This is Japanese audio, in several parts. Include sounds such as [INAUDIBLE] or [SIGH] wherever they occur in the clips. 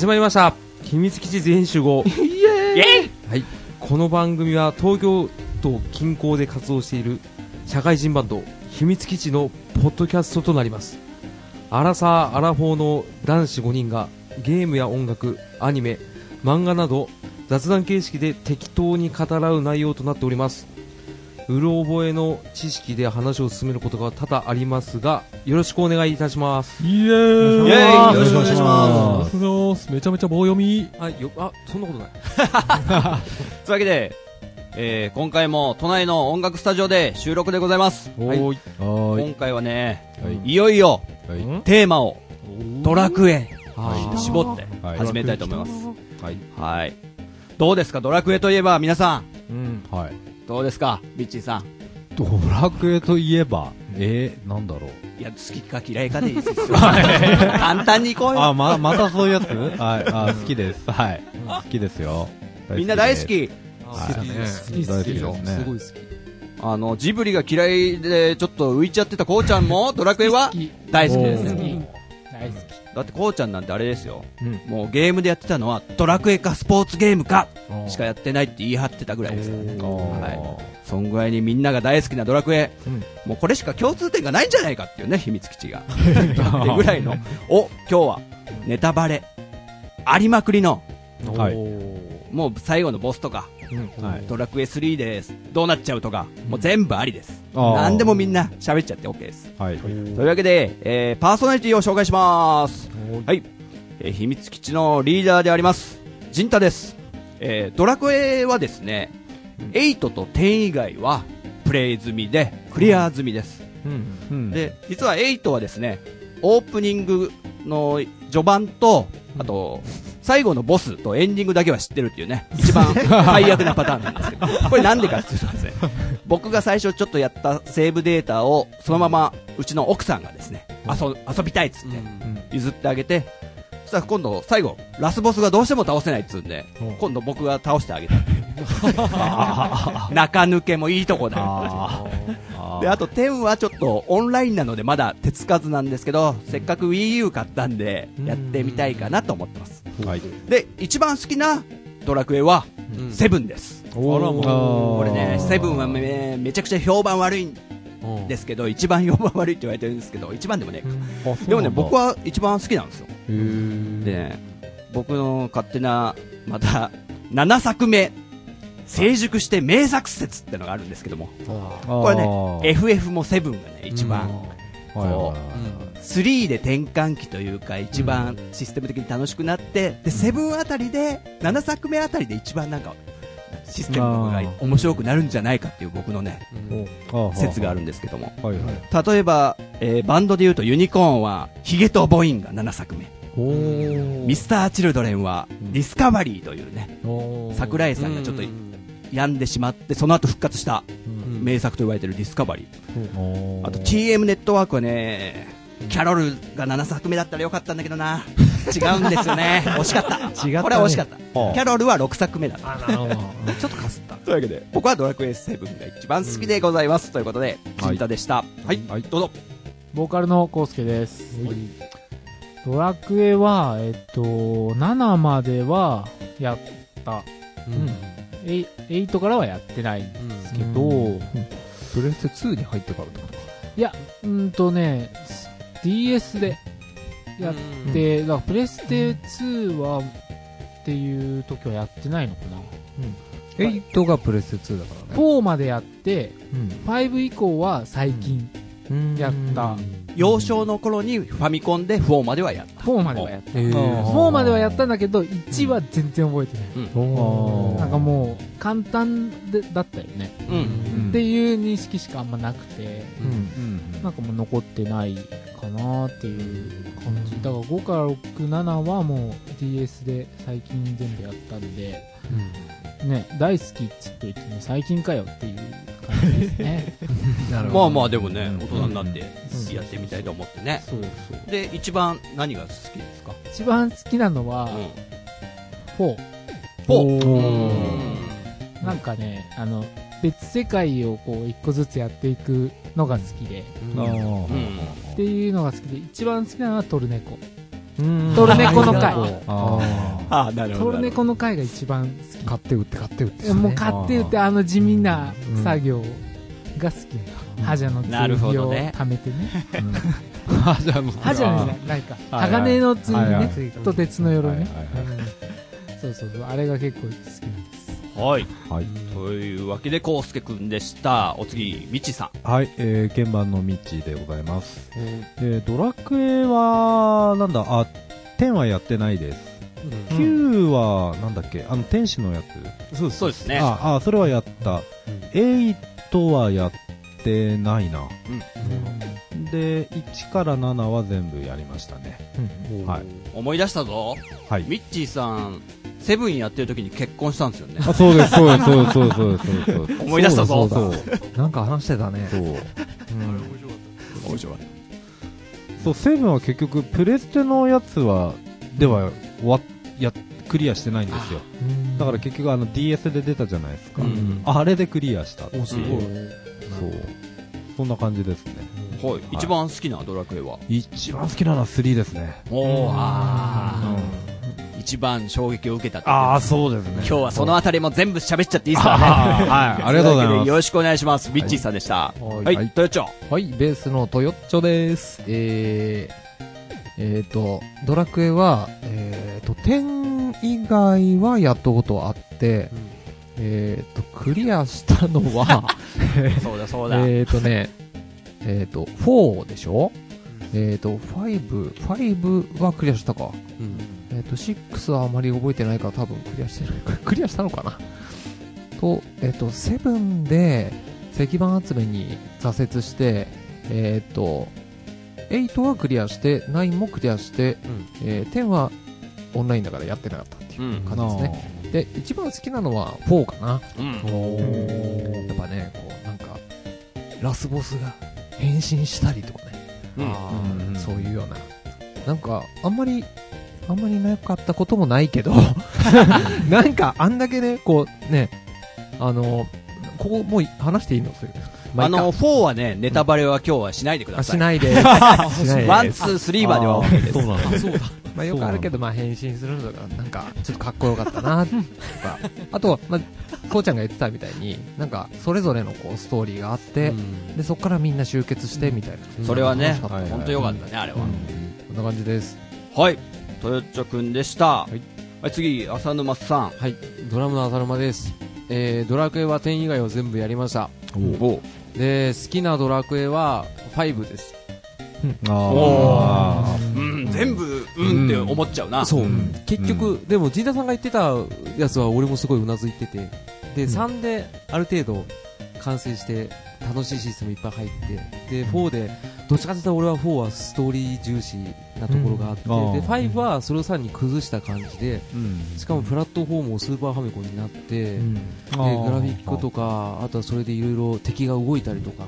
始まりました。秘密基地全員集合。[LAUGHS] イエーイ。はい。この番組は東京都近郊で活動している社会人バンド秘密基地のポッドキャストとなります。アラサー・アラフォーの男子5人がゲームや音楽アニメ漫画など雑談形式で適当に語らう内容となっておりますうろ覚えの知識で話を進めることが多々ありますがよろしくお願いいたします。イエーイ。イエーイよろしくお願いします。めちゃめちゃ棒読み。あよあそんなことない。[LAUGHS] というわけで、えー、今回も都内の音楽スタジオで収録でございます。はい。はーい。今回はね、はい。いよいよはい。テーマをドラクエ。あに絞ってはい。始めたいと思います。はい。はい。どうですか？ドラクエといえば皆さん、うん。はい。どうですかビッチーさん？ドラクエといえば、えー、なんだろう？いや、好きか嫌いかでいいですよ。[LAUGHS] 簡単にいこうよ。あ、ま、またそういうやつ？はい。あ、好きです。はい。好きですよ。みんな大好です。き。好きだね好き大好きですねすごい好きあの、ジブリが嫌いでちょっと浮いちゃってたこうちゃんもドラクエは大好きですね。だってこうちゃんなんてあれですよ。うん。もうゲームでやってたのはドラクエかスポーツゲームかしかやってないって言い張ってたぐらいですから。ね。はい。そんぐらいにみんなが大好きなドラクエ、うん。もうこれしか共通点がないんじゃないかっていうね、秘密基地が。[LAUGHS] ってぐらいの、お、今日はネタバレ、ありまくりの、はい。もう最後のボスとか、はい。ドラクエ3です、どうなっちゃうとか、もう全部ありです。何でもみんな喋っちゃって OK です。はい。というわけで、えー、パーソナリティを紹介します。はい。えー秘密基地のリーダーであります、ジンタです。えー、ドラクエはですね、8と10以外はプレイ済みで、クリア済みです。うんうん、で、実は8はですね、オープニングの序盤と、あと、最後のボスとエンディングだけは知ってるっていうね、[LAUGHS] 一番最悪なパターンなんですけど、これなんでかっていうとですね、僕が最初ちょっとやったセーブデータをそのままうちの奥さんがですね、遊遊びたいっつって譲ってあげて、そしたら今度最後、ラスボスがどうしても倒せないっつうんで、今度僕が倒してあげた。[LAUGHS] 中抜けもいいとこだよ。あー。で、あと10はちょっとオンラインなのでまだ手つかずなんですけど、せっかく Wii U 買ったんで、やってみたいかなと思ってます。はい。で、一番好きなドラクエは、うん。セブンです。あらもう。これね、セブンはめめちゃくちゃ評判悪いんうんですけど、一番評判悪いって言われてるんですけど、一番でもね、あでもね、僕は、は一番好きなんですよ。でね、僕の勝手な、また、7作目、成熟して名作説ってのがあるんですけども、これね、FF もセブンがね、一番、はいはいはい3で転換期というか、一番システム的に楽しくなって、で、7あたりで、7作目あたりで一番なんか、システムが面白くなるんじゃないかっていう僕のね、うん。説があるんですけども。例えば、えーバンドで言うとユニコーンは、ヒゲとボインが7作目。ミスター・チルドレンは、ディスカバリーというね、桜井さんがちょっと病んでしまって、その後復活した。うん名作と言われてるディスカバリー。あと TM ネットワークはね、キャロルが7作目だったらよかったんだけどな。[LAUGHS] 違うんですよね。惜しかった。違ったねこれは惜しかった。キはあャロルは6作目だ。あなるほど [LAUGHS] ちょっとかすったというわけで、僕はドラクエ7が一番好きでございます。ということで、はい金太でした。はい、はいどうぞ。ボーカルのコウスケです。ドラクエは、えっと、7まではやった。えい8からはやってないんですけど、うん。プレステ2に入ってからってことか。いや、うんとね、DS でやって、だからプレステ2は、っていう時はやってないのかな。8がプレステ2だからね。4までやって、5以降は最近。うんやった。幼少の頃にファミコンで4まではやった。4まではやった。へー4まではやったんだけど、1は全然覚えてない。なんかもう、簡単でだったよね。っていう認識しかあんまなくて、うんなんかもう残ってないかなっていう感じ。だから5から6、7はもう DS で最近全部やったんで、ね、大好きっつっといてね、最近かよっていう感じですね。[LAUGHS] まあまあでもね、うん大人になってやってみたいと思ってね。そうそう。で、一番何が好きですか？一番好きなのは、4。おおーなんかね、あの、別世界をこう一個ずつやっていくのが好きで、うん。っていうのが好きで、一番好きなのはトルネコ。トルネコの回あああ、なるトルネコの回が一番好買って売って買って売ってき。もう買って売ってあの地味な作業が好き。ハジャの剣を貯めてね。あ。じゃあもうハジャじゃないか。鋼の剣はいはいね。と鉄の鎧ね。はいはいうんそうそうそう。あれが結構好きなんです。はい。はい。というわけで、コウスケくんでした。お次、みちさん。はい、えー、鍵盤のミッチーでございます。で、ドラクエは、なんだ、あ、10はやってないです。9は、なんだっけ、あの、天使のやつ？そうですそうですね。あ、あ、それはやった。8はやってないな。で、1から7は全部やりましたね。はい。思い出したぞ。はい。ミッチーさん、セブンやってる時に結婚したんですよね。あ、そうです、そうです、そうです、そうです、そうです。思い出したぞ。そうだなんか話してたねそう。面白い。そう、セブンは結局、プレステのやつは、では、わ、や、クリアしてないんですよ。だから結局あの DS で出たじゃないですか。うんあれでクリアしたっていう。おすごいそう。そんな感じですね。はい。一番好きなドラクエは？一番好きなのは3ですね。おー、あー一番衝撃を受けたああ、そうですね。今日はそのあたりも全部喋っちゃっていいですかね。はい、[LAUGHS] ありがとうございます。よろしくお願いします。ミッチーさんでした。はい、はいトヨッチョ。はい、ベースのトヨッチョです。えー、えーと、ドラクエは、えーと、10以外はやったことあって、えーと、クリアしたのは、[LAUGHS] そうだそうだ。[LAUGHS] えーとね、えーと、4でしょ？えーと、5、5はクリアしたか。えっ、と、6はあまり覚えてないから多分クリアしてない。[LAUGHS] クリアしたのかな？と、えっ、と、7で石板集めに挫折して、えっ、と、8はクリアして、9もクリアして、えー10はオンラインだからやってなかったっていううん。感じですね。で、一番好きなのは4かな。うん。やっぱね、こう、なんか、ラスボスが変身したりとかね。うんうんそういうような。なんか、あんまり、あんまりなかったこともないけど、[LAUGHS] なんか、あんだけね、こう、ね、あの、ここもう話していいの？それ。まいいかあの、4はね、ネタバレは今日はしないでくだあ、さい。しないで [LAUGHS] one、two、three までは OK です。そうなんだ。そうだまあよくあるけど、まあ変身するのが、なんか、ちょっとかっこよかったな、とか。[LAUGHS] あとは、まあ、こうちゃんが言ってたみたいに、なんか、それぞれのこう、ストーリーがあって、で、そこからみんな集結して、みたいな。それはね本当よかったね、あれは。こんな感じです。はい。トヨッチョくんでした。はい。次、浅沼さん。はい。ドラムの浅沼です。えー、ドラクエは10以外を全部やりました。おで好きなドラクエは5です。あうん、全部、うんって思っちゃうな。そう、うん。結局、でも陣田さんが言ってたやつは俺もすごいうなずいてて。で、3である程度完成して楽しいシステムいっぱい入ってで4でどっちかというと俺は4はストーリー重視なところがあって、うん。で5はそれをさらに崩した感じでうん。しかもプラットフォームもスーパーファミコンになって、うん。でグラフィックとかあとはそれでいろいろ敵が動いたりとか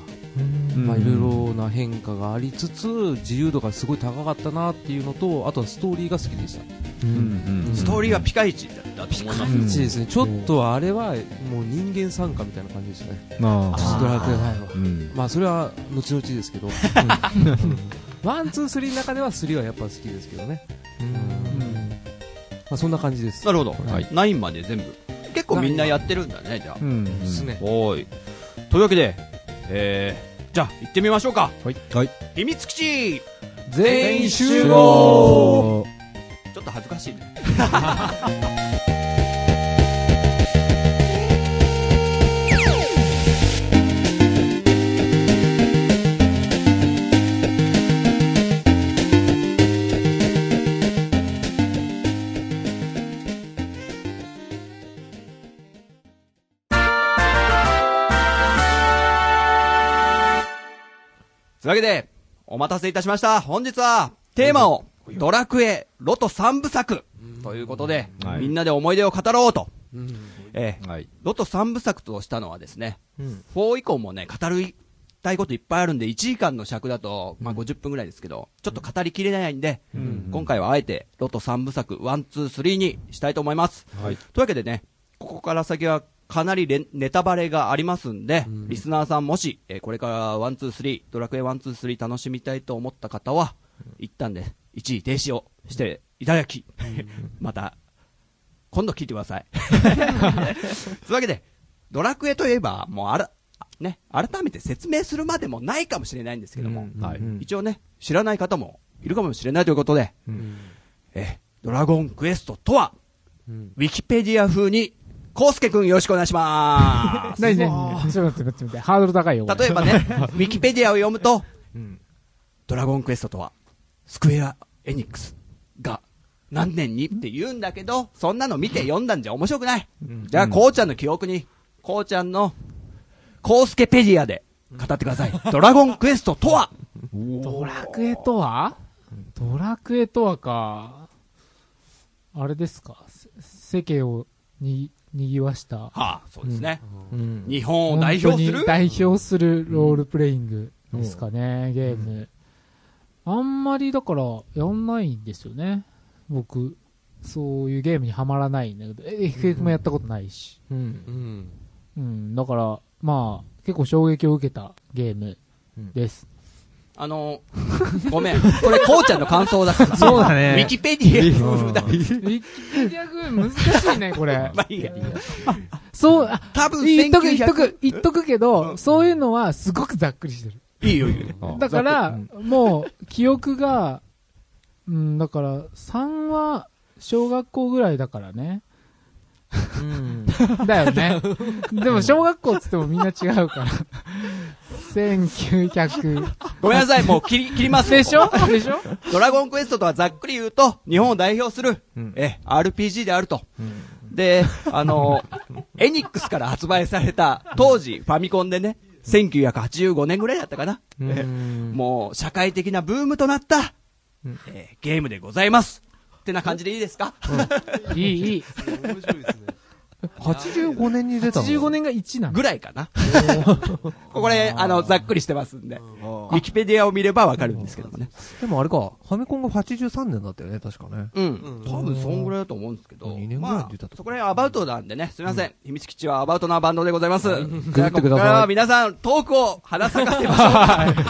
うん。まあいろいろな変化がありつつ自由度がすごい高かったなっていうのとあとはストーリーが好きでした。うんうんストーリーはピカイチだったと思います。うんピチですね。ちょっとあれはもう人間讃歌みたいな感じでしたね。ああー。ドラクエ5はうん。まあそれは後々ですけど [LAUGHS] one two three の中では3はやっぱ好きですけどねまあそんな感じですなるほど。はい9まで全部。結構みんなやってるんだね、じゃあう。ん。ですねおーい。というわけで、えー、じゃあ行ってみましょうか。はい。はい。秘密基地全員集合おちょっと恥ずかしいね。[LAUGHS] というわけで、お待たせいたしました。本日は、テーマを、ドラクエ、ロト3部作、ということで、はいみんなで思い出を語ろうと。うんえーはい。ロト3部作としたのはですね、うん4以降もね、語るたいこといっぱいあるんで、1時間の尺だと、まあ50分ぐらいですけど、ちょっと語りきれないんで、ん今回はあえて、ロト3部作、1、2、3にしたいと思います。はい。というわけでね、ここから先はかなりレネタバレがありますんで、うん。リスナーさんもし、えーこれから1、2、3、ドラクエ1、2、3楽しみたいと思った方は、一旦ね、一時停止をししていただき、[LAUGHS] また、今度聞いてください。[LAUGHS] そういうわけで、ドラクエといえば、もうあら、ね、改めて説明するまでもないかもしれないんですけども、はい。一応ね、知らない方もいるかもしれないということで、え、ドラゴンクエストとは、ウィキペディア風に、コウスケくんよろしくお願いしまなになにちょっと待って待って待って、ハードル高いよ。例えばね、[LAUGHS] ウィキペディアを読むと、ドラゴンクエストとは、スクエア・エニックスが何年にって言うんだけど、そんなの見て読んだんじゃ面白くない。じゃあ、こうちゃんの記憶に、こうちゃんの、コウスケペディアで語ってください。[LAUGHS] ドラゴンクエストとは？ドラクエとは？ドラクエとはか、あれですか、せ世間をに、にぎわした。はあ、そうですね。うん。日本を代表する？代表するロールプレイングですかね、ゲーム。あんまりだから、やんないんですよね。僕、そういうゲームにはまらないんだけど、え FF もやったことないし。うん。うん。うん、だから、まあ、結構衝撃を受けたゲームです。あの、ごめん。これ、こうちゃんの感想だから。そうだねウィキペディア風だ。ウィキペディア軍難しいね、これ。まあいいや。そう、あ多分言っとく、言っと1900く、言っとくけど、そういうのはすごくざっくりしてる。いいよ、いいよ。だから、もう、記憶が、うん、だから、3は、小学校ぐらいだからね。うん。だよね。[LAUGHS] でも、小学校っつってもみんな違うから。1900。ごめんなさい、もう切り、切りますよでしょ？でしょ？ドラゴンクエストとはざっくり言うと、日本を代表する、うんえ、RPG であると。で、あの、エニックスから発売された、当時、ファミコンでね、1985年ぐらいだったかな。えもう、社会的なブームとなった、うんえーゲームでございます。ってな感じでいいですか、いい、いい。面白いですね。85年に出たの？85年が1なの。ぐらいかな。これ、あの、ざっくりしてますんで。ウィキペディアを見ればわかるんですけどもね。でもあれか、ファミコンが83年だったよね、確かね。うん。多分そんぐらいだと思うんですけど。二年ぐらいまあ出たと、そこら辺アバウトなんでね、すみません。秘密基地はアバウトなバンドでございます。じゃあ、ググってくださいここからは皆さん、トークを花咲かせましょ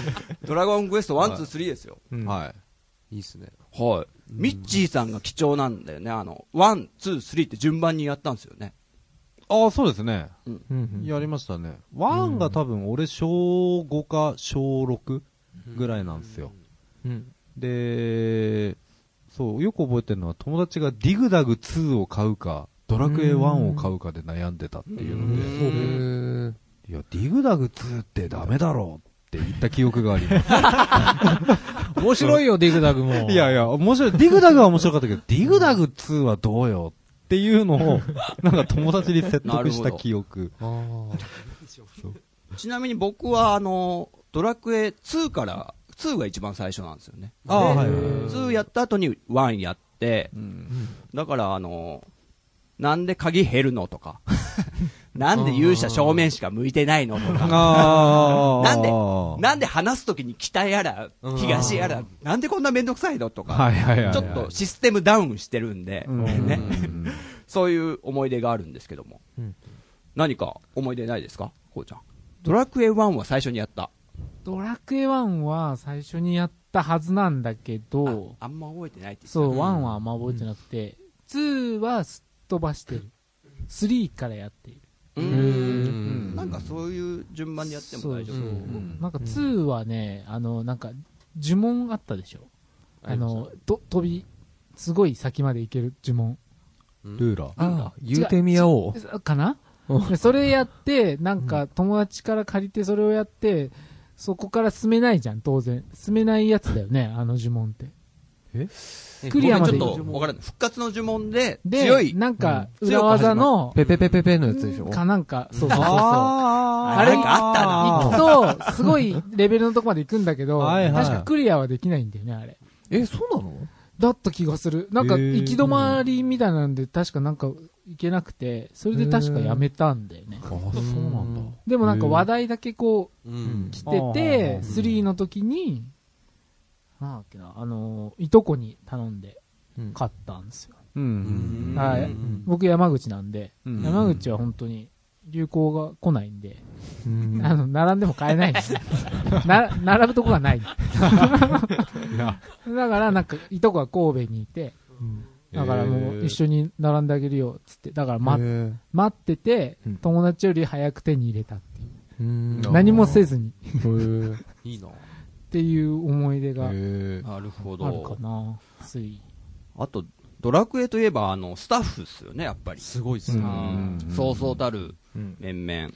う。[LAUGHS] ドラゴンクエスト1、2、3ですよ。うんはい。いいっすね。はい。ミッチーさんが貴重なんだよね。あの、1、2、3って順番にやったんですよね。ああ、そうですね。うん。やりましたね。ワンが多分俺小5か小6ぐらいなんですよ。うん。で、そう、よく覚えてるのは友達がディグダグ2を買うか、ドラクエ1を買うかで悩んでたっていうので、へーいや、ディグダグ2ってダメだろうって言った記憶があります。[LAUGHS] 面白いよ、ディグダグも。いやいや、面白い。ディグダグは面白かったけど、[LAUGHS] ディグダグ2はどうよ？っていうのを、[LAUGHS] なんか友達に説得した記憶。ちなみに僕は、あの、ドラクエ2から、2が一番最初なんですよね。ああ、ではいはい。2やった後に1やって、うんだから、あの、なんで鍵減るのとか、なんで勇者正面しか向いてないのとか。なんではなんで話すときに北やら、東やら、なんでこんなめんどくさいのとか。ちょっとシステムダウンしてるんで、うん、ねうんそういう思い出があるんですけども、うん何か思い出ないですか？こうちゃん。ドラクエ1は最初にやった。ドラクエ1は最初にやったはずなんだけど、あんま覚えてないって言ってたそう、1はあんま覚えてなくて、2はすっ飛ばしてる。3からやっている。うんん。なんかそういう順番でやっても大丈夫。そううんなんか2はね、あの、なんか、呪文あったでしょあの、と、飛び、すごい先まで行ける呪文。ルーラー。ああ、言うてみやおう。かな？[LAUGHS] それやって、なんか友達から借りてそれをやって、そこから進めないじゃん、当然。進めないやつだよね、あの呪文って。クリアまでちょっとわからない。復活の呪文でで、強い。なんか、うん裏技の、ペペペペペのやつでしょ？かなんか、そうそうそう。ああれあったな行くと、すごいレベルのとこまで行くんだけど、確かクリアはできないんだよね、あれ。え、そうなの？だった気がする。なんか、行き止まりみたいなんで、確かなんか、行けなくて、それで確かやめたんだよね。あ、そうなんだ。でもなんか話題だけこう、うん。来てて、3の時に、なんだっけな、あの、いとこに頼んでうん買ったんですよ。うん。はいうん僕山口なんで、うん山口は本当に、流行が来ないんで、あの、並んでも買えないんですよ。[LAUGHS] な、並ぶとこがない。だから、なんか、いとこが神戸にいて、だからもう一緒に並んであげるよ、つって。だから待っ待っててうん、友達より早く手に入れたっていう。うん何もせずにいいな。っていう思い出があるなるほかど。な。つい。あと、ドラクエといえば、あの、スタッフっすよね、やっぱり。すごいっすね。うんそうそうたるうん面々。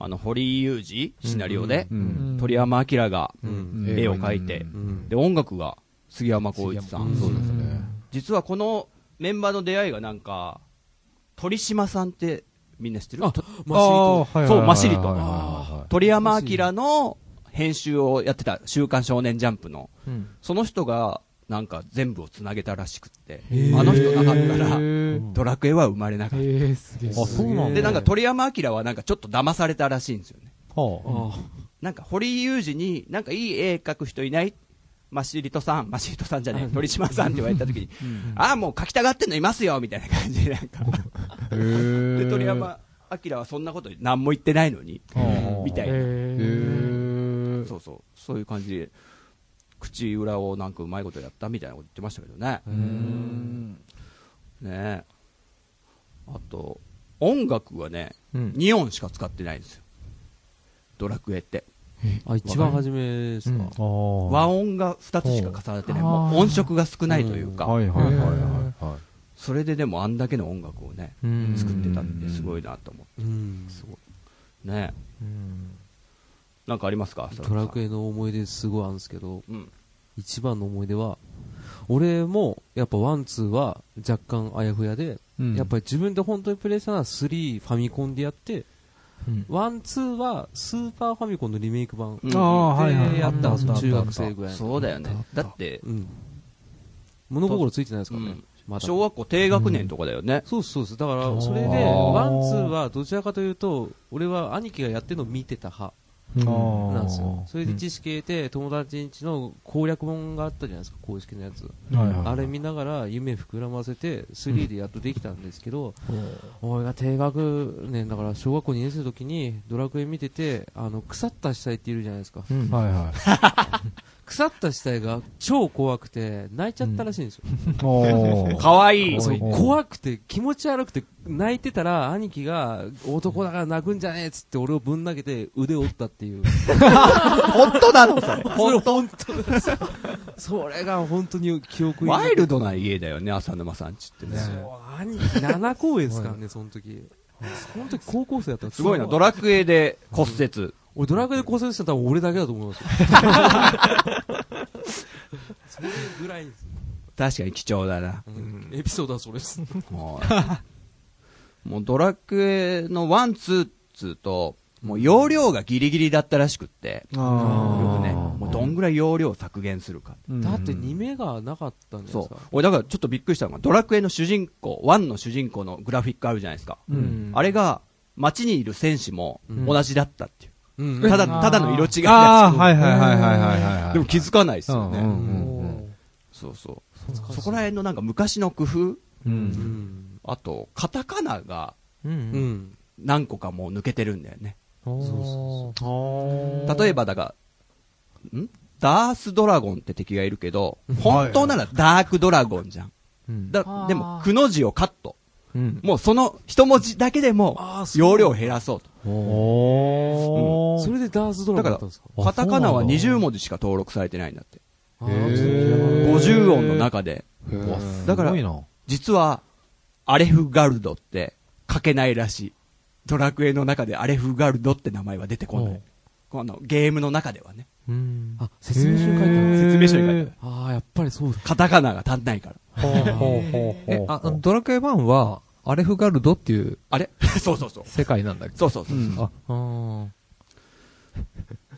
あの、堀井雄二シナリオでう、うんん鳥山明がうん。絵を描いてう、うん。で、音楽が杉山浩一さん。そうですね。実はこのメンバーの出会いがなんか、鳥島さんってみんな知ってる？あとマシリと。そうマシリとと鳥山明の編集をやってた週刊少年ジャンプの、うん。その人がなんか全部をつなげたらしくって。あの人なかったら、へドラクエは生まれなかっへえ、すげえ。あそうなんで、なんか鳥山明はなんかちょっと騙されたらしいんですよね。はあ。なんか堀井雄二に、なんかいい絵描く人いない？マシリトさん、マシリトさんじゃねえ、鳥島さんって言われた時に、ああ、もう描きたがってんのいますよみたいな感じで、なんか。で、鳥山明はそんなこと何も言ってないのに、みたいな。そうそう。そういう感じで、口裏をなんかうまいことやったみたいなこと言ってましたけどね。うんねえ。あと、音楽はね、うん2音しか使ってないんですよ。ドラクエって。あ、一番初めですか？あ和音が2つしか重なってない。もう音色が少ないというか、はいはいはいはいはそれででもあんだけの音楽をね、うん作ってたってすごいなと思うん。う。ねえ。うんなんかありますか？ドラクエ。エの思い出すごいあるんですけど、うん。一番の思い出は、俺も、やっぱ one、two は若干あやふやで、うんやっぱり自分で本当にプレイしたのは3ファミコンでやって、うん one、two はスーパーファミコンのリメイク版でやったんですよ、あった中学生ぐらいの。そうだよね。だって、うん。物心ついてないですからねうん。まだ。小学校低学年とかだよね。そうですそうです。だから、それで、 one、twoはどちらかというと、俺は兄貴がやってるのを見てた派い。なんですよ。それで知識得て、友達ん家の攻略本があったじゃないですか、公式のやつ。あれ見ながら夢膨らませて、3でやっとできたんですけど、俺が低学年だから小学校2年生の時にドラクエ見てて、あの、腐った死体っているじゃないですか。[LAUGHS] 腐った死体が超怖くて泣いちゃったらしいんですよ。かわいい。そうお怖くて気持ち悪くて泣いてたら兄貴が男だから泣くんじゃねえっつって俺をぶん投げて腕を折ったっていう。[LAUGHS] 本当なのそれ。[LAUGHS] 本当本当ですそれが本当に記憶にワイルドな家だよね、浅沼さんちってね。そう兄貴7公演ですからね、その時。その時高校生だったんですすごいな、ドラクエで骨折。俺ドラクエで骨折したの多分俺だけだと思いますよ。[LAUGHS] それぐらいです。確かに貴重だな。うんエピソードはそれです。もう、もうドラクエの one、two、two と、もう容量がギリギリだったらしくって、よあくね、もうどんぐらい容量を削減するか。だって2目がなかったんじゃないですか。。そう俺だからちょっとびっくりしたのが、ドラクエの主人公、 one の主人公のグラフィックあるじゃないですか。うんあれが、街にいる戦士もうん同じだったっていう。うんただ、ただの色違いだああ、はいはいはいはいはいはい。でも気づかないですよね。うんうんうんそうそう。そこら辺のなんか昔の工夫、う。うんん。あと、カタカナがうんうん。何個かもう抜けてるんだよね。そう例えばだから、ん？ダースドラゴンって敵がいるけど、本当ならダークドラゴンじゃん。うんだでも、くの字をカット。うんもうその一文字だけでも容量を減らそうと。おー。それでダースドラゴンだったんですか？あカタカナはそうなんだ20文字しか登録されてないんだって。あへーー50音の中で。だから。実は、アレフガルドって書けないらしい。ドラクエの中でアレフガルドって名前は出てこない。このゲームの中ではね。うんあ、説明書に書いてある。説明書に書いてある。ああ、やっぱりそうだ。カタカナが足んないから。ほうほうほうほえ、あ、ドラクエ1は、アレフガルドっていうあれ？[LAUGHS] そうそうそう。世界なんだっけ？そうそうそう。あ、あー [LAUGHS]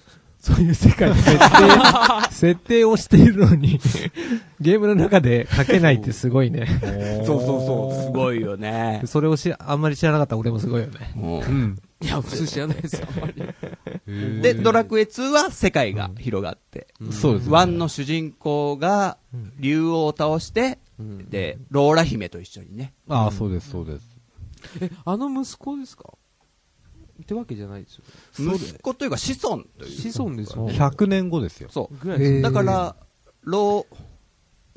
そういう世界の設定、設定をしているのに、[LAUGHS] ゲームの中で書けないってすごいね。そうそうそう。すごいよね。それをし、あんまり知らなかった俺もすごいよね。うんうん。いや、普通知らないですよ、あんまり。で、ドラクエ2は世界が広がって、そうですね。1の主人公が竜王を倒して、うんで、ローラ姫と一緒にね。ああ、そうです、そうです。え、あの息子ですか？ってわけじゃないですよ。息子というか子孫という。子孫ですよね。100年後ですよ。そう。ぐらいだから、ロ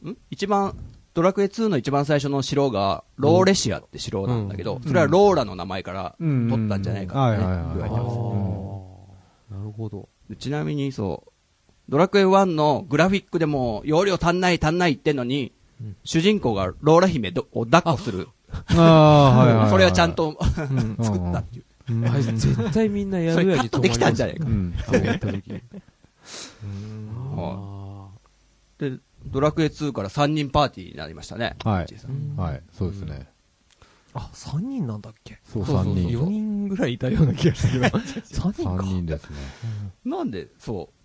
ー、ん？一番、ドラクエ2の一番最初の城が、ローレシアって城なんだけど、それはローラの名前からうん取ったんじゃないかってね言われてます。なるほど。でちなみにそう、ドラクエ1のグラフィックでも、容量足んない足んない言ってんのに、主人公がローラ姫どを抱っこする。ああ、はい。それはちゃんとうん [LAUGHS] 作ったっていう。あれ絶対みんなやそるやにれカットできたんじゃないかう。ん。で、ドラクエ2から3人パーティーになりましたね。はいはい、そうですね。あ、3人なんだっけ？そう、そうそう3人。4人ぐらいいたような気がしたけど。[LAUGHS] 3人3か。人ですね。なんで、そう。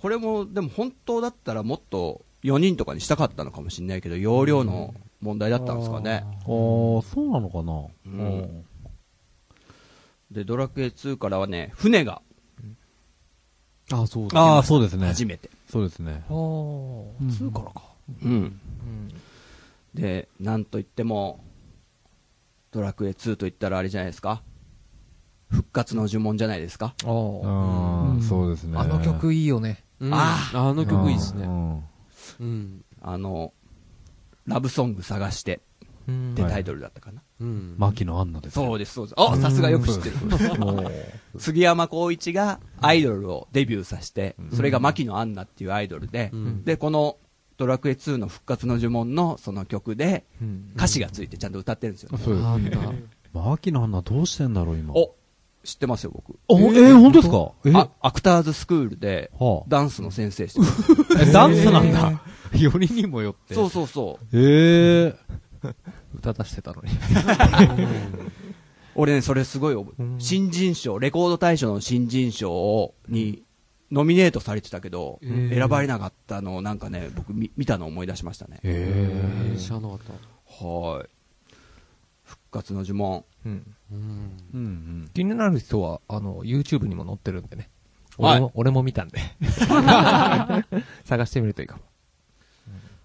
これも、でも本当だったらもっと4人とかにしたかったのかもしれないけど、容量の問題だったんですかね。ああ、そうなのかな？うんで、ドラクエ2からはね、船があ、そうだ。ああ、そうですね。初めて。そうですね。ああ、2からか。うん。うん。で、なんといっても、ドラクエ2と言ったらあれじゃないですか復活の呪文じゃないですかああ。ああ、そうですね。あの曲いいよね。うんああの曲いいですね。うんうん。あの、ラブソング探してうんってタイトルだったかな。うん。牧野アンナです。そうです、そうです。あ、さすがよく知ってる。[LAUGHS] 杉山浩一がアイドルをデビューさせて、それが牧野アンナっていうアイドルで、うんで、このドラクエ2の復活の呪文のその曲でうん歌詞がついてちゃんと歌ってるんですよ。そうですなんだ。牧野アンナどうしてんだろう、今。お知ってますよ、僕。お、えー、本当ですか？アクターズスクールではダンスの先生してます。ダンスなんだ。よりにもよって。そうそうそう。ええ歌出してたのに。[LAUGHS] 俺ね、それすごい新人賞、レコード大賞の新人賞をに、ノミネートされてたけど、えー選ばれなかったのをなんかね、僕見見たのを思い出しましたね。ええー知らなかった。はい。復活の呪文。うん。うん。うんうん。気になる人は、あの、YouTube にも載ってるんでね。はい俺も、俺も見たんで。[LAUGHS] 探してみるといいかも。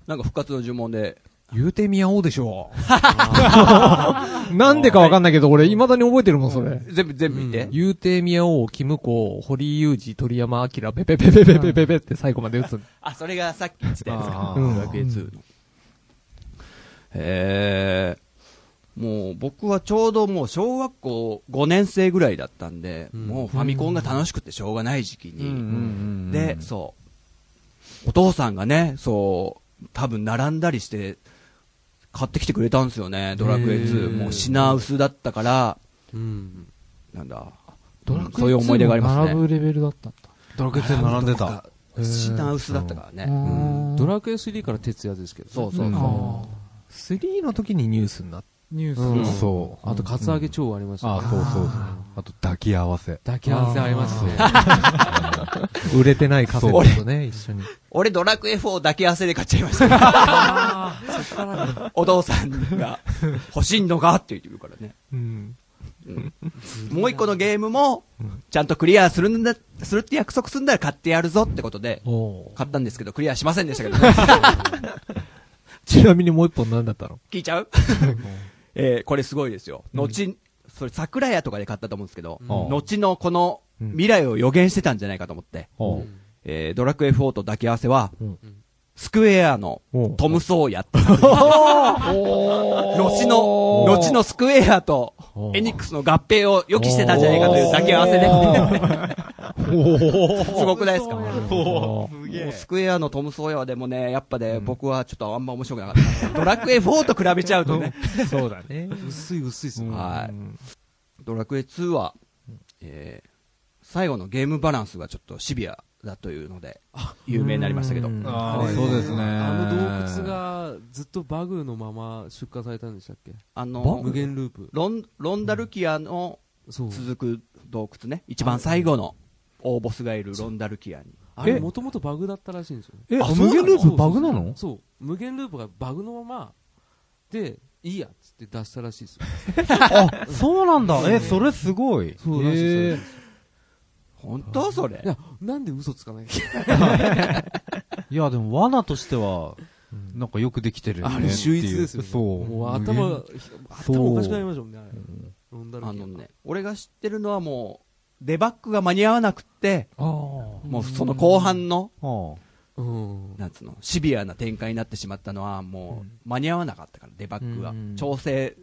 なんか復活の呪文で、言うてみやおうでしょう。[LAUGHS] なんでかわかんないけど、俺未だに覚えてるもん、それ。全部、全部言って。言うてみやおう、キムコ、堀井雄二、鳥山明、ペペペペペペペペって最後まで打つ。あ、それがさっき言ってたやつか。あードラクエ2の。へー。もう僕はちょうどもう小学校5年生ぐらいだったんで、うんもうファミコンが楽しくてしょうがない時期に、んで、そう。お父さんがね、そう、多分並んだりして、買ってきてくれたんですよね、ドラクエへ2。ーもう品薄だったから、うん。なんだ。ドラクエそういう思い出がありますね並ぶレベルだったんだ。ドラクエ10並んでた。品薄だったからね。うんドラクエ3から徹夜ですけどね。そうそうそう。あ3の時にニュースになっーニュース。うんそう。あと、カツアゲ超ありましたね。あ、そうそう。あと、抱き合わせ。抱き合わせありましたね。[LAUGHS] 売れてないカセットとね、一緒に。俺ドラクエ4だけ汗で買っちゃいました。お父さんが欲しいのかって言うからね。うん。もう一個のゲームも、ちゃんとクリアするんだ、するって約束すんだら買ってやるぞってことで、お買ったんですけど、クリアしませんでしたけど、ね、[LAUGHS] ちなみにもう一本何だったの？聞いちゃう？[LAUGHS] えーこれすごいですよ。後、それ桜屋とかで買ったと思うんですけど、ん。後のこの未来を予言してたんじゃないかと思って、えードラクエ4と抱き合わせは、うん。スクエアのトム・ソーヤって。[LAUGHS] 後の、後のスクエアとエニックスの合併を予期してたんじゃないかという抱き合わせで。[LAUGHS] すごくないですか？もうスクエアのトム・ソーヤはでもね、やっぱね、僕はちょっとあんま面白くなかった。ドラクエ4と比べちゃうとね。そうだね。薄い薄いっすね。はい。ドラクエ2は、えー最後のゲームバランスがちょっとシビアだというので、有名になりましたけど。うんあーそうですね。あの洞窟がずっとバグのまま出荷されたんでしたっけ？あの無、限ループ。ロン、ロンダルキアの。続く洞窟ね。一番最後の大ボスがいるロンダルキアに。あれもともとバグだったらしいんですよ。え、あ無限ループバグなの？そう。無限ループがバグのまま、で、いいやっつって出したらしいですよ。あ、そうなんだ。え、それすごい。そうらしいです。本当それ？い。や、なんで嘘つかない？いや、でも罠としては、なんかよくできてるよねあれ秀逸ですよね。そう。もう頭、頭おかしくなりましたもんね、あれ。ロンダルキアあのね、俺が知ってるのはもう、デバッグが間に合わなくって、ああ。もうその後半の、はうん。なんつうの、シビアな展開になってしまったのは、もう、間に合わなかったから、デバッグがうん。調整、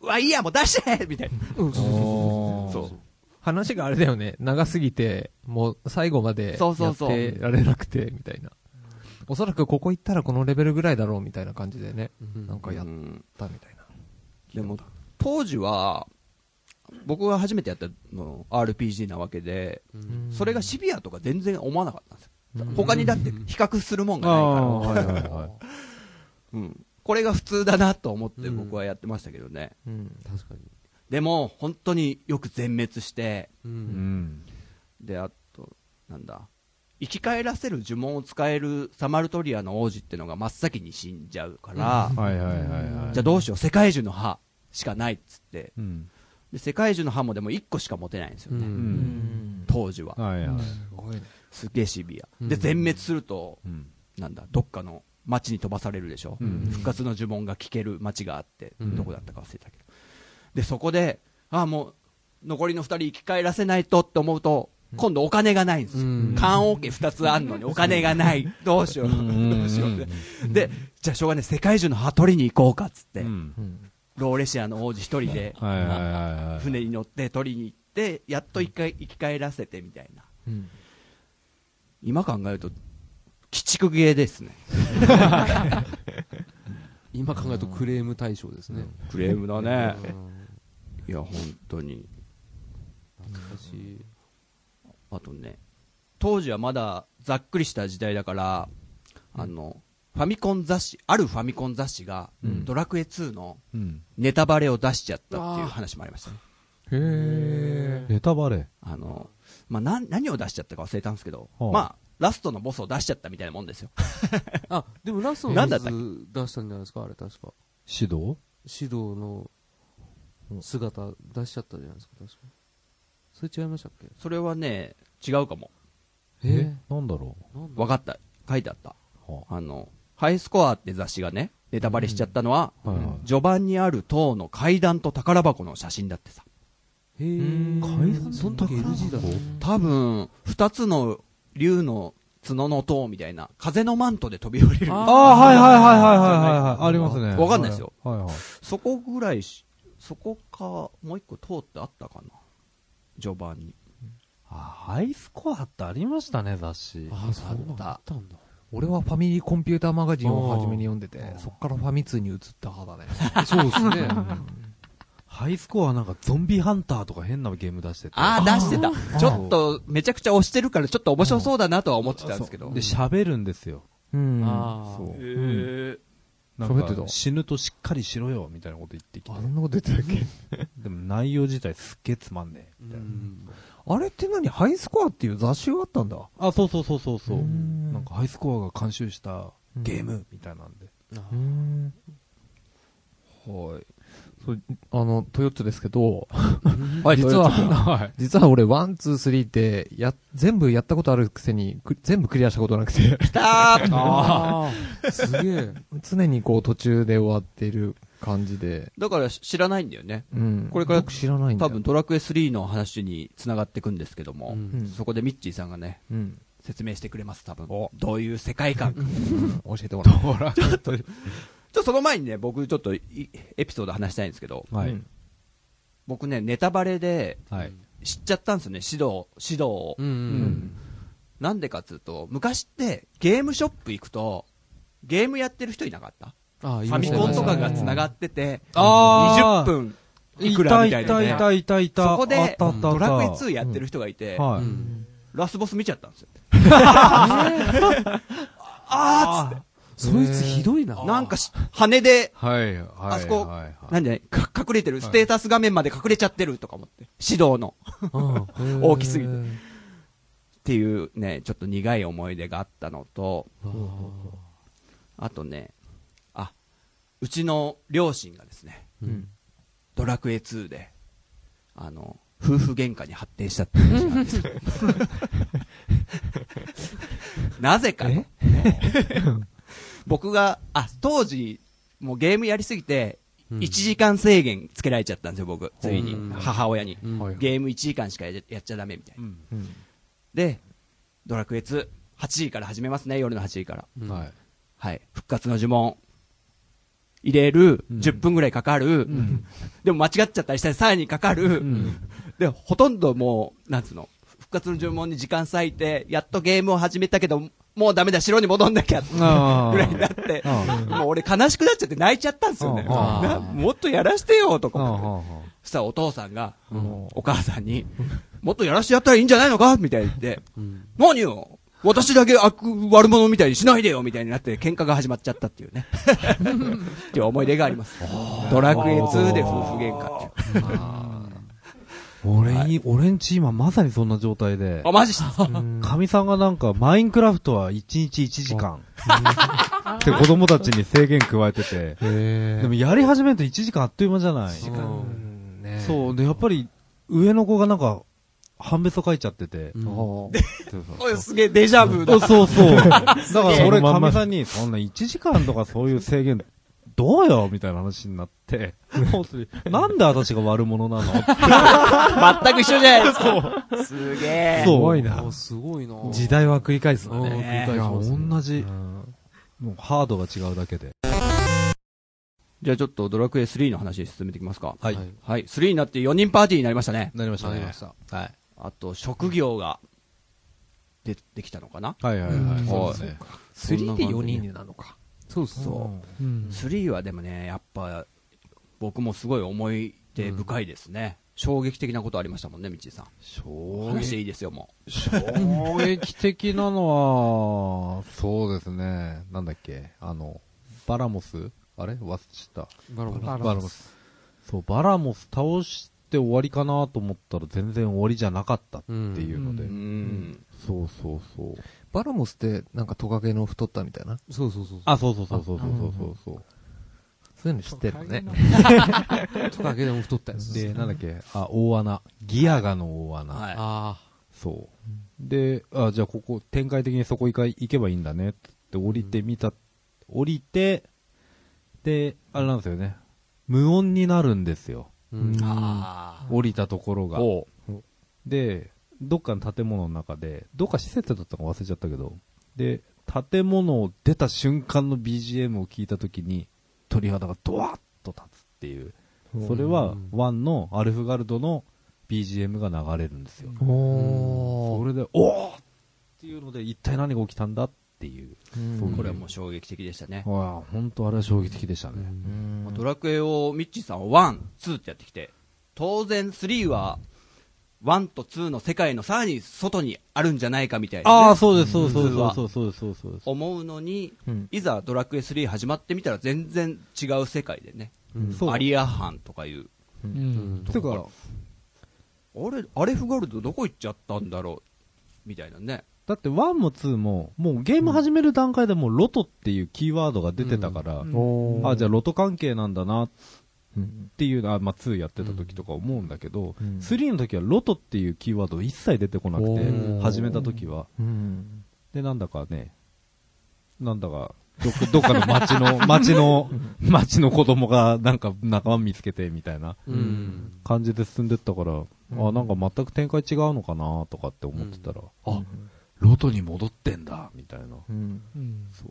うわ、いいや、もう出してみたいな。うん、そう。話があれだよね。長すぎて、もう最後までそうそうそうやってられなくて、みたいな。おそらくここ行ったらこのレベルぐらいだろうみたいな感じでね。うんなんかやっうんたみたいな。でも、当時は、僕が初めてやったの RPG なわけで、うんそれがシビアとか全然思わなかったんですよ。うん他にだって比較するもんがあないから。[LAUGHS] これが普通だなと思ってうん僕はやってましたけどね。うん。確かに。でも、本当によく全滅して、う。うんん。で、あと、なんだ、生き返らせる呪文を使えるサマルトリアの王子ってのが真っ先に死んじゃうから。じゃあどうしよう、世界中の歯しかないっつって、うん。で世界中の歯もでも1個しか持てないんですよね。当時は。はいはい。すごいね。すげえシビア。うんで、全滅すると、うん。なんだ、どっかの町に飛ばされるでしょ？うん復活の呪文が聞ける町があって、うんどこだったか忘れたけど。で、そこで、ああ、もう、残りの2人生き返らせないとって思うと、今度お金がないんですよ。うん棺桶2つあんのにお金がない。どうしよう。どうしようって。で、じゃあしょうがない。世界中の歯取りに行こうかっつって、うん。うん。ローレシアの王子一人で。[LAUGHS] 船に乗って取りに行って、やっと一回生き返らせてみたいな。うん。今考えると、鬼畜ゲーですね。[LAUGHS] 今考えるとクレーム対象ですね。クレームだうんね。いや、本当に。あとね、当時はまだざっくりした時代だから、あの、ファミコン雑誌、あるファミコン雑誌が、うんドラクエ2のうん。ネタバレを出しちゃったっていう話もありましたね。へネタバレ。あの、まあ、な、何を出しちゃったか忘れたんですけど、はあまあ、ラストのボスを出しちゃったみたいなもんですよ。あ、でもラストの [LAUGHS] なんだったっ出したんじゃないですかあれ確か。指導？指導の姿出しちゃったじゃないですか確か。それ違いましたっけ？それはね、違うかも。え？なんだろなんだわかった。書いてあった。あの、ハイスコアって雑誌がね、ネタバレしちゃったのは、あはいはい。序盤にある塔の階段と宝箱の写真だってさ。へえ。階段その時 NG だった。多分、二つの竜の角の塔みたいな、風のマントで飛び降りる。あああ、はいはいはいはいはいはい。ありますね。わかんないですよ。はいはい。そこぐらいし、そこか、もう一個塔ってあったかな？序盤に。あ、ハイスコアってありましたね、雑誌。あ、そうなんだ。あったんだ。俺はファミリーコンピューターマガジンを初めに読んでてそっからファミ通に移った派だね。[LAUGHS] そうですね。ハイスコアなんかゾンビハンターとか変なゲーム出してて。ああ、出してた。ちょっと、めちゃくちゃ押してるから、ちょっと面白そうだなとは思ってたんですけど。で、喋るんですよ。うん。ああ。そう。へなん喋ってた？か死ぬとしっかりしろよ、みたいなこと言ってきてあ。んなこと言ってたっけ？でも内容自体すっげえつまんねえ。うみたいな。ん。あれって何？ハイスコアっていう雑誌があったんだ。あ、そうそうそうそうそう。うんなんかハイスコアが監修したゲーム？みたいなんで。うん。はい。そう、あの、トヨッツですけど、[LAUGHS] はい実は、[LAUGHS] はい。実は俺、 one、two、three って、や、全部やったことあるくせに、く全部クリアしたことなくて、きたーああ。[LAUGHS] すげえ。常にこう途中で終わってる感じで、だから知らないんだよね。うん。これから僕知らない。多分ドラクエ3の話に繋がっていくんですけども、うんうんそこでミッチーさんがね、うん。説明してくれます、多分お。どういう世界観。[LAUGHS] 教えてもらう。ちょっとその前にね、僕ちょっといエピソード話したいんですけど、はいうん。僕ね、ネタバレではい。知っちゃったんですよね、指導、指導を。なんでかっつうと、昔ってゲームショップ行くと、ゲームやってる人いなかった？ファミコンとかが繋がってて、あ20分いくらみたいな、ね。いたいたいた。そこであったあったあった。ドラクエ2やってる人がいて、はい。うんラスボス見ちゃったんですよ。あーそいつひどいな。なんかし、羽で、はい、はい。あそこはいはいなんで、か隠れてる、ステータス画面まで隠れちゃってるとか思って、指導の。うん [LAUGHS] 大きすぎて。っていうね、ちょっと苦い思い出があったのと、あとね、あ、うちの両親がですね、うん。ドラクエ2で、あの、夫婦喧嘩に発展したっていう話なんですよ。[LAUGHS] なぜかの [LAUGHS] 僕が、あ、当時、もうゲームやりすぎて、うん1時間制限つけられちゃったんですよ、僕。ついにうん。母親に。うんはいゲーム1時間しかややっちゃダメみたいな。うんで、ドラクエ2、8時から始めますね、夜の8時から。はい。復活の呪文。入れる、うん。10分ぐらいかかる、でも間違っちゃったりしたらさらにかかる、で、ほとんどもう、なんつうの、復活の呪文に時間割いて、やっとゲームを始めたけど、もうダメだ、城に戻んなきゃ、あぐらいになって、あもう俺悲しくなっちゃって泣いちゃったんですよね。もっとやらしてよ、とか。あ思って。そしたらお父さんが、うん。お母さんに、もっとやらしてやったらいいんじゃないのか？みたいに言って、うん何よ？私だけ悪、悪者みたいにしないでよみたいになって喧嘩が始まっちゃったっていうね。っていう思い出があります。ドラクエ2で夫婦喧嘩っていう。俺に、俺んち今まさにそんな状態であ、、マジっすか？かみさんがなんか、マインクラフトは1日1時間。[LAUGHS] って子供たちに制限加えてて。へでもやり始めると1時間あっという間じゃない？うんねそう。で、やっぱり、上の子がなんか、判別を書いちゃってて。うんすげえデジャブだ。そうそう。だから俺、かみさんに、そんな1時間とかそういう制限、どうよみたいな話になって、本当に、なんで私が悪者なの [LAUGHS] 全く一緒じゃないですか。すげえ。すごいなあすごいな時代は繰り返すんだうんね。繰り返しますねいや同じう、んもうハードが違うだけで。じゃあちょっとドラクエ3の話進めていきますか。はい。はい。3になって4人パーティーになりましたね。なりましたね。なりましたはい。あと、職業が出てきたのかな？はいはいはい。うんそうですね。3で4人になるのか。そうそうそう。うん。3はでもね、やっぱ、僕もすごい思い出深いですね。衝撃的なことありましたもんね、みちさん。衝話していいですよ、も衝撃的なのは、そうですね。なんだっけ、あの、バラモス？あれ？忘れちゃった。バラモス。そう、バラモス倒して終わりかなと思ったら全然終わりじゃなかったっていうので。う。うん。そうそうそう。バラモスってなんかトカゲの太ったみたいな？そうそうそうあ、そうそうそうそうそうそうそう。そういうの知ってるのね。トカゲでも太ったやつで、なんだっけ、あ、大穴。ギアガの大穴。はい。あそう。で、あ、じゃあここ、展開的にそこ行か行けばいいんだねって降りてみた、降りて、で、あれなんですよね。無音になるんですよ。降りたところが。で、どっかの建物の中で、どっか施設だったか忘れちゃったけど、で、建物を出た瞬間の BGM を聞いたときに、鳥肌がドワッと立つっていう。それは、ワンのアルフガルドの BGM が流れるんですよ。おそれで、おーっていうので、一体何が起きたんだっていう。そうこれはもう衝撃的でしたね。本当あれは衝撃的でしたね。うんまあドラクエをミッチーさんは1、2ってやってきて、当然3は1と2の世界のさらに外にあるんじゃないかみたいな、ね。ああ、そうです、そうそう普通はそうそうそうそうそうです。思うのに、うんいざドラクエ3始まってみたら全然違う世界でね、うんそうアリア藩とかいう、うん。てか、あれ、アレフガルドどこ行っちゃったんだろう？みたいなね。だって1も2も、もうゲーム始める段階でもうロトっていうキーワードが出てたから、うん。あ、じゃあロト関係なんだなっうん。ていうのは、まあ2やってた時とか思うんだけど、うん。3の時はロトっていうキーワード一切出てこなくて始めた時は。うん。で、なんだかね、なんだか、どっかどっかの町の、[LAUGHS] 町の、町の子供がなんか仲間見つけてみたいなうん。感じで進んでったから、んあ、なんか全く展開違うのかなとかって思ってたら、うん。あ、ロトに戻ってんだ、みたいな。うんうん。そう。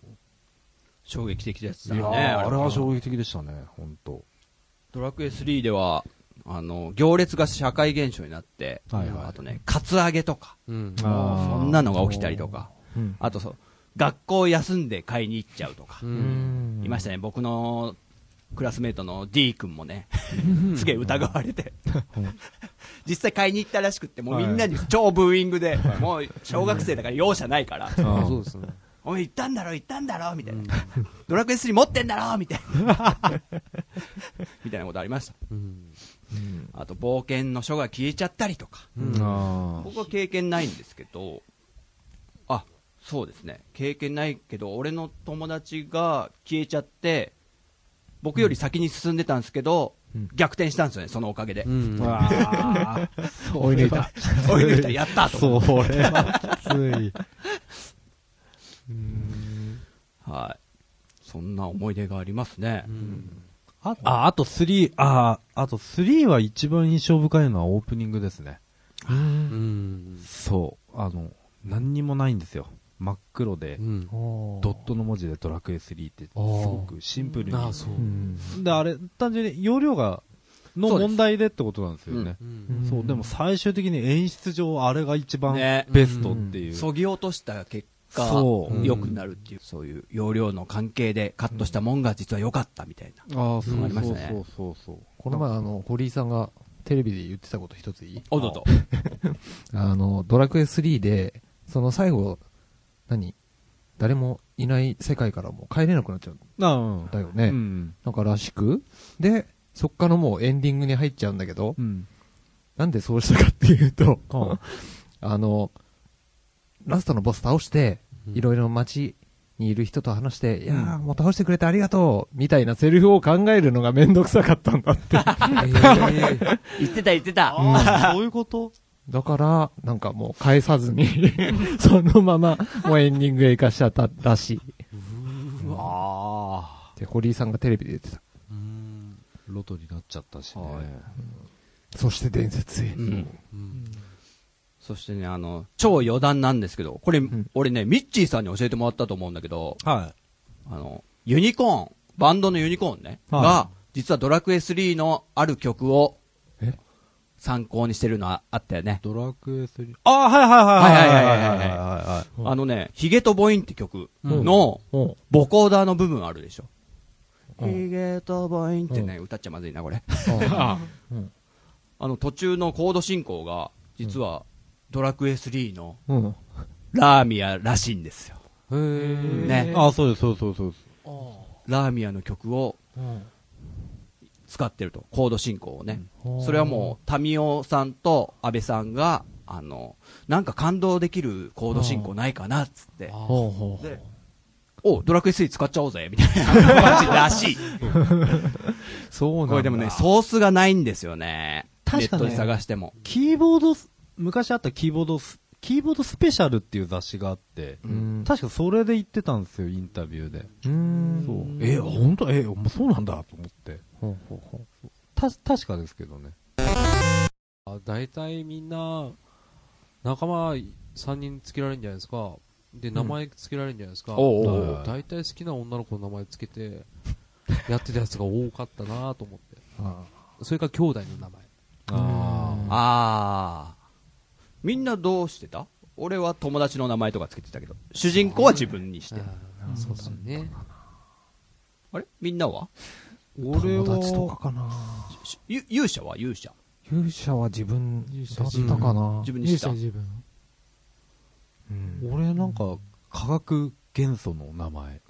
衝撃的ですよね。いやーあれは衝撃。撃的でしたね、本当ドラクエ3では、あの、行列が社会現象になって、はいはいあとね、カツアゲとか、うんそんなのが起きたりとか、うんあとそう、学校休んで買いに行っちゃうとか、うんいましたね、僕のクラスメイトの D 君もね、すげえ疑われて、実際買いに行ったらしくって、もうみんなに超ブーイングで、もう小学生だから容赦ないから、あそうですね。おい、行ったんだろ、行ったんだろ、みたいな。ドラクエ3持ってんだろ、みたいな。[LAUGHS] みたいなことありました。うん。あと、冒険の書が消えちゃったりとか。うん。あ僕は経験ないんですけど、あ、そうですね。経験ないけど、俺の友達が消えちゃって、僕より先に進んでたんですけど、うん逆転したんですよね、そのおかげで。うんあ追い抜いた。追い抜いた、やったと。それはきつい。はい。そんな思い出がありますね。あ、あ、あと3、あ、あと3は一番印象深いのはオープニングですね。うん。そう。あの、何にもないんですよ。真っ黒でう、ん。ドットの文字でドラクエ3って、すごくシンプルに。ああ、そう。で、あれ、単純に容量が、の問題でってことなんですよね。うんそう、でも最終的に演出上、あれが一番ねベストっていう。そぎ落とした結果、そう良くなるっていう、そういう容量の関係でカットしたもんが実は良かったみたいな。ああ、そうありましたねそうそうそうこの前あの、堀井さんがテレビで言ってたこと一ついい？おどうぞ。[LAUGHS] あの、ドラクエ3で、その最後、何？誰もいない世界からもう帰れなくなっちゃうん。だよね。うん。なんからしく、で、そっからもうエンディングに入っちゃうんだけど、うん。なんでそうしたかっていうと、[LAUGHS] ああの、ラストのボス倒して、うんいろいろ街にいる人と話して、いやー、もう倒してくれてありがとうみたいなセリフを考えるのがめんどくさかったんだって。言ってた言ってた。ああ、[LAUGHS] そういうこと？だから、なんかもう返さずに、[LAUGHS] そのまま、もうエンディングへ行かしちゃったらしい。あで、堀井さんがテレビで言ってた。うん。ロトになっちゃったしね。はいそして伝説へあ。。うん。うん。そしてね、あの、超余談なんですけど、これ、ん俺ね、ミッチーさんに教えてもらったと思うんだけど、はあの、ユニコーン、バンドのユニコーンね、はいが、実はドラクエ3のある曲をえ、参考にしてるのはあったよねい。。ドラクエ3。ああ、はいはいはいはいはいはいはいはいはあのね、ヒゲとボインって曲の、おボコーダーの部分あるでしょ。うんヒゲとボインってね、歌っちゃまずいな、これ。ああの、途中のコード進行が、実は、ドラクエ3のうん。ラーミアらしいんですよ。へえ。ね。ああ、そうです、そうそうそう。ラーミアの曲を使ってると。コード進行をね。うんそれはもう、タミオさんと安倍さんが、あの、なんか感動できるコード進行ないかなっつって、ほうほう。で、おドラクエ3使っちゃおうぜみたいな [LAUGHS] 感じらしい。[LAUGHS] そうなんだ。これでもね、ソースがないんですよね。確かねネットで探しても。キーボードス、昔あったキーボードス、キーボードスペシャルっていう雑誌があって、うん。確かそれで言ってたんですよ、インタビューで。うん。そう。え、本当？え、そうなんだと思って。ほうほうほう。た、確かですけどね。あ大体みんな、仲間3人つけられるんじゃないですか。で、名前つけられるんじゃないですか。おうおうおう大体好きな女の子の名前つけて、やってたやつが多かったなと思って。あそれから兄弟の名前。ああー。みんなどうしてた？俺は友達の名前とかつけてたけど、主人公は自分にして。そうだね。あれ？みんなは？俺は、友達とかかな。勇者は？勇者。勇者は自分勇者だったかな。勇自分にした。者自分。うん俺なんか、化学元素の名前。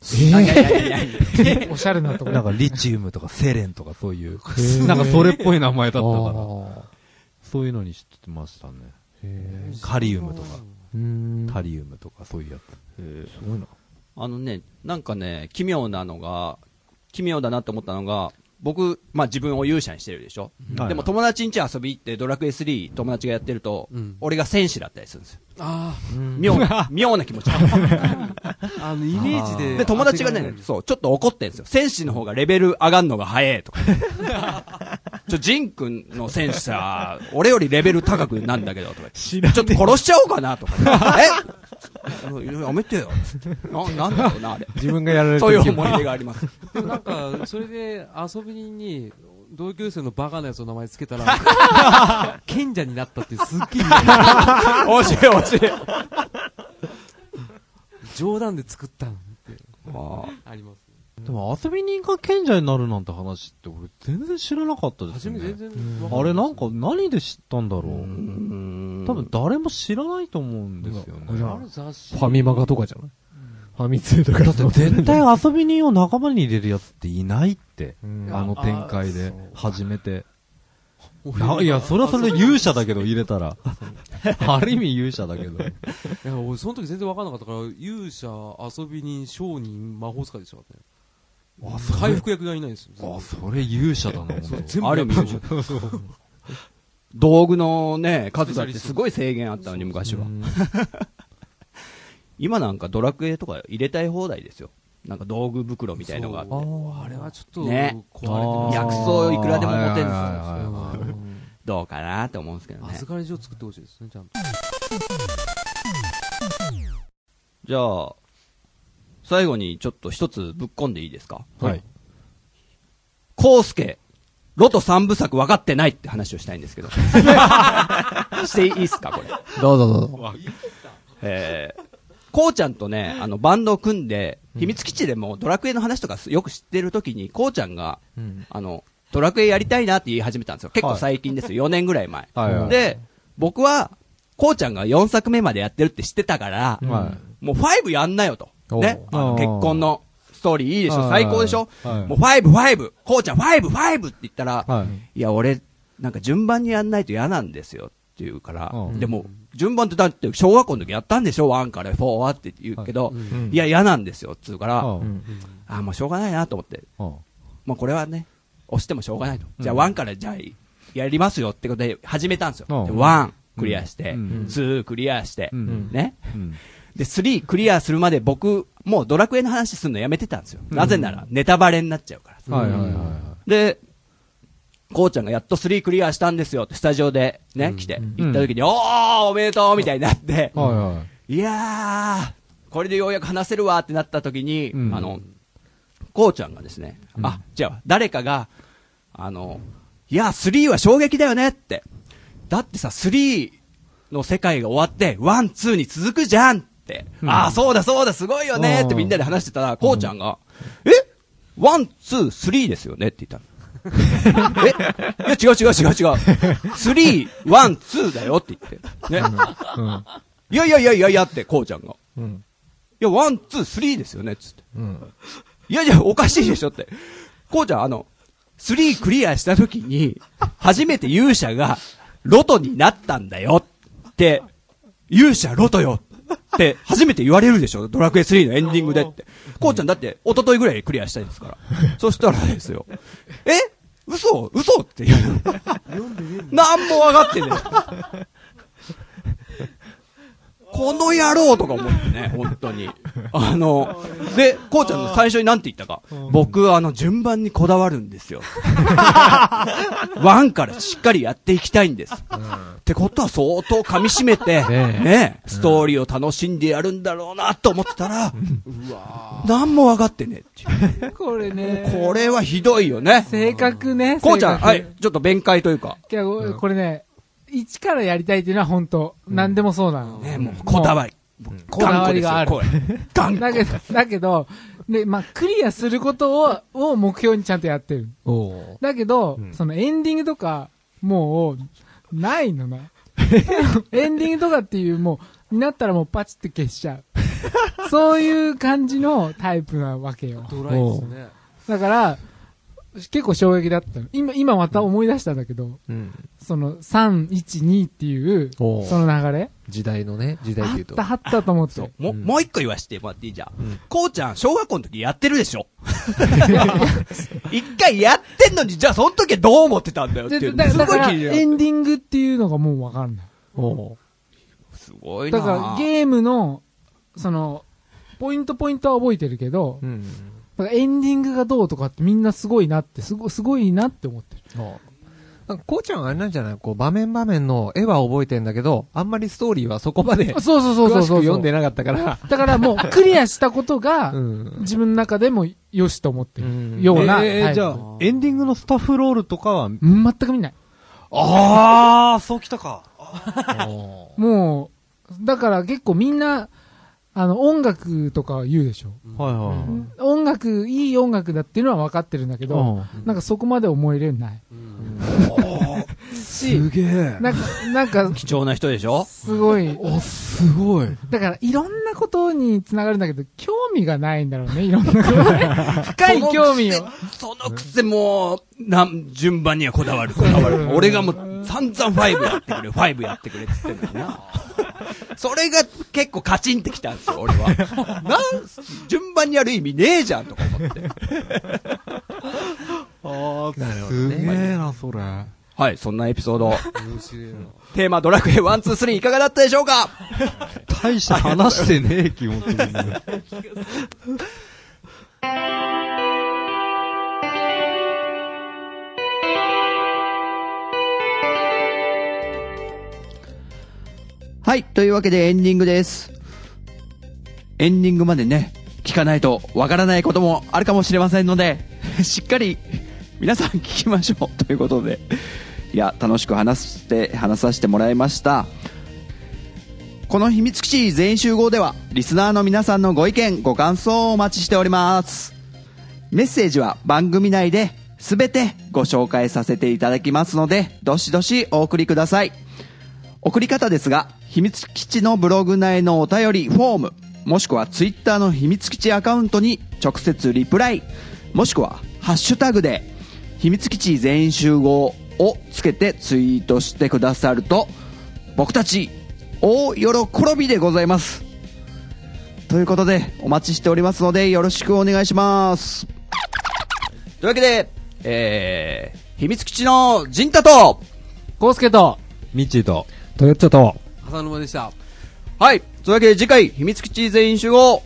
[LAUGHS] おしゃれなとこなんかリチウムとかセレンとかそういう、ーなんかそれっぽい名前だったから、あそういうのにしてましたね。カリウムとか。タリウムとかそういうやつ。すごいな。あのね、なんかね、奇妙なのが、奇妙だなって思ったのが、僕、まあ自分を勇者にしてるでしょ、はいでも友達ん家遊び行ってドラクエ3友達がやってると、うん俺が戦士だったりするんですよ。あ妙な、[LAUGHS] 妙な気持ち。あ、[LAUGHS] あの、イメージで。で、友達がねそう、ちょっと怒ってんですよ。戦士の方がレベル上がんのが早いとか。[LAUGHS] ちょ、ジン君の戦士さ、俺よりレベル高くなんだけど、とか。ちょっと殺しちゃおうかな、とか。え？やめてよ。な、なんだろうな、あれ。自分がやられてそういうる思い出があります。[LAUGHS] でもなんか、それで遊び人に、同級生のバカなやつの名前つけたら、[LAUGHS] 賢者になったってすっげえ惜しい惜しい。冗談で作ったのってああります。でも遊び人が賢者になるなんて話って俺全然知らなかったですね。初め全然わかんあれなんか何で知ったんだろう。ー多分誰も知らないと思うんですよね。ファミマガとかじゃない？ファミ通とか。だって絶対遊び人を仲間に入れるやつっていないって。うんあの展開で初めて。いや、それはそれで勇者だけど [LAUGHS] 入れたら。ある意味勇者だけど。いや、俺その時全然わかんなかったから、勇者、遊び人、商人、魔法使いでしたからね。回復役がいないんですよ。あ、それ勇者だな、全部ある意味やったの道具のね、数だってすごい制限あったのに、昔は。[LAUGHS] 今なんかドラクエとか入れたい放題ですよ。なんか道具袋みたいのがあって、あれはちょっと、ね壊れてます薬草いくらでも持てるんですよ。どうかなって思うんですけどね。預かり所作ってほしいですね、ちゃんと。じゃあ、最後にちょっと一つぶっ込んでいいですか？はい。コウスケ、ロト三部作分かってないって話をしたいんですけど。[LAUGHS] していいっすかこれ。どうぞどうぞ。えー、こうちゃんとね、あの、バンドを組んで、秘密基地でもドラクエの話とかよく知ってる時に、こうちゃんが、うん。あの、ドラクエやりたいなって言い始めたんですよ。結構最近ですよ。4年ぐらい前。はいはいで、僕は、こうちゃんが4作目までやってるって知ってたから、はもう5やんなよと。ね。結婚のストーリーいいでしょ？はい最高でしょ？はいもう5、5! こうちゃん5、5! って言ったら、い。はい。いや、俺、なんか順番にやんないと嫌なんですよって言うから、うんでも、順番ってだって小学校の時やったんでしょ ?1 から4はって言うけど、いや、嫌なんですよって言うから、うんうん。あ、もうしょうがないなと思って、うんまあこれはね、押してもしょうがないと。じゃあうん1からじゃあやりますよってことで始めたんですよ。うんで1クリアして、うん2クリアして、うんね？うんで、3クリアするまで僕、もうドラクエの話するのやめてたんですよ。なぜならネタバレになっちゃうから。はいはいはいはで、こうちゃんがやっと3クリアしたんですよってスタジオでね、来て、行った時に、おーおめでとうみたいになって、い。はいはい。いやー、これでようやく話せるわってなった時に、うんあの、こうちゃんがですね、あ、じゃあ、誰かが、あの、いや、3は衝撃だよねって。だってさ、3の世界が終わって、1、2に続くじゃんって。ああ、そうだそうだ、すごいよねってみんなで話してたら、こうちゃんが、え ?1、2、3ですよね？って言ったの。[LAUGHS] え？いや、違う違う違う違う。3、1、2だよ？って言って。ね？うん。いやいやいやいやいやって、こうちゃんが。うん。いや、 one、two、three ですよね、つって。うん。いやいや、おかしいでしょって。こうちゃん、あの、スリークリアした時に、初めて勇者が、ロトになったんだよって、勇者ロトよって、初めて言われるでしょ？ドラクエ3のエンディングでって。こうちゃんだって、一昨日ぐらいクリアしたいですから。[LAUGHS] そしたらですよ。え？嘘？嘘？って言うの。[LAUGHS] なんも分かってねえ。この野郎とか思ってね、[LAUGHS] 本当に。あの、で、こうちゃんの最初に何て言ったか？僕、あの、順番にこだわるんですよ。[LAUGHS] ワンからしっかりやっていきたいんです。ってことは相当噛み締めて、[LAUGHS] ねストーリーを楽しんでやるんだろうなと思ってたら、何も分かってねえってこれね。これはひどいよね。性格ね。こうちゃん、はい、ちょっと弁解というか。いや、これね、一からやりたいっていうのは本当、何でもそうなの。ね、もう、こだわり。こだわりがあるだけど、だけど、で、まあ、クリアすることを、を目標にちゃんとやってる。だけど、うんそのエンディングとか、もう、ないのな。[LAUGHS] エンディングとかっていう、もう、になったらもうパチって消しちゃう。[LAUGHS] そういう感じのタイプなわけよ。ドライですね。だから、結構衝撃だったの。今、今また思い出したんだけど、うん。その3、1、2っていう、その流れ時代のね、時代あで言うと。ったあったと思って。そう。もう、うんもう一個言わしてもらっていい？じゃん。うんこうちゃん、小学校の時やってるでしょ？[LAUGHS] 一回やってんのに、じゃあその時はどう思ってたんだよっていう。でだすだから、ごい気になる。エンディングっていうのがもうわかんない。おーすごいなだから、ゲームの、その、ポイントポイントは覚えてるけど、うん。だからエンディングがどうとかってみんなすごいなって、すごすごいなって思ってる。なんか、こうちゃんはあれなんじゃない？こう、場面場面の絵は覚えてんだけど、あんまりストーリーはそこまでそうそうそうそうく読んでなかったから。だからもう、クリアしたことが、[LAUGHS] うん。自分の中でもよしと思ってる。うんようなえー、じゃあ、エンディングのスタッフロールとかは、全く見ない。あー、そうきたか。おもう、だから結構みんな、あの、音楽とか言うでしょ。はいはいはい。音楽、いい音楽だっていうのは分かってるんだけど、なんかそこまで思えれない。し、[LAUGHS] すげえ。なんか、なんか、貴重な人でしょ？すごい。お、すごい。だから、いろんなことにつながるんだけど、興味がないんだろうね、いろんなことに。[LAUGHS] 深い興味を。そのくせもう、なん、順番にはこだわる、こだわる。俺がもう、散々5やってくれ、5やってくれって言ってんのにな。[LAUGHS] それが結構カチンってきたんですよ、俺は。[LAUGHS] なん、順番にやる意味ねえじゃん、とか思って。あー、なるほどすねげえな、それ。はい、そんなエピソード。面白いな。テーマドラクエ1、2、3いかがだったでしょうか？大して話してねえ気持ちになはい。というわけでエンディングです。エンディングまでね、聞かないとわからないこともあるかもしれませんので、[LAUGHS] しっかり皆さん聞きましょう。[LAUGHS] ということで。いや、楽しく話して、話させてもらいました。この秘密基地全員集合では、リスナーの皆さんのご意見、ご感想をお待ちしております。メッセージは番組内で全てご紹介させていただきますので、どしどしお送りください。送り方ですが、秘密基地のブログ内のお便りフォーム、もしくはツイッターの秘密基地アカウントに直接リプライ、もしくはハッシュタグで、秘密基地全員集合をつけてツイートしてくださると、僕たち、大喜びでございます。ということで、お待ちしておりますので、よろしくお願いします。というわけで、えー、秘密基地のジンタと、コウスケと、ミッチーと、トヨッチョと、浅沼でした。はい。というわけで次回、秘密基地全員集合、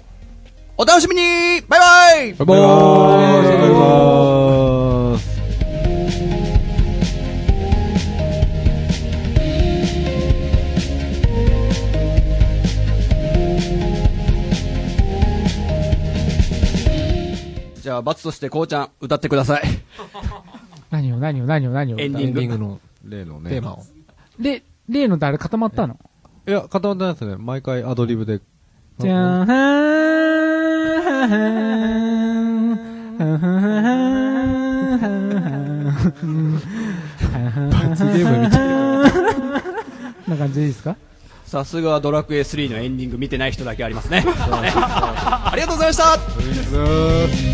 お楽しみにバイバイバイバーイバイバーイじゃあ、罰としてこうちゃん、歌ってください。何を何を何を何を。エンディングエンディングの例のね。テーマを。で、例の誰固まったの？いや、固まってないですね。毎回アドリブで。じゃーん、はーん、はーん、はーん、はー。ん、はーん、罰ゲームみたいな。感じでいいですか？さすがドラクエ3のエンディング見てない人だけありますね。[LAUGHS] ありがとうございました。う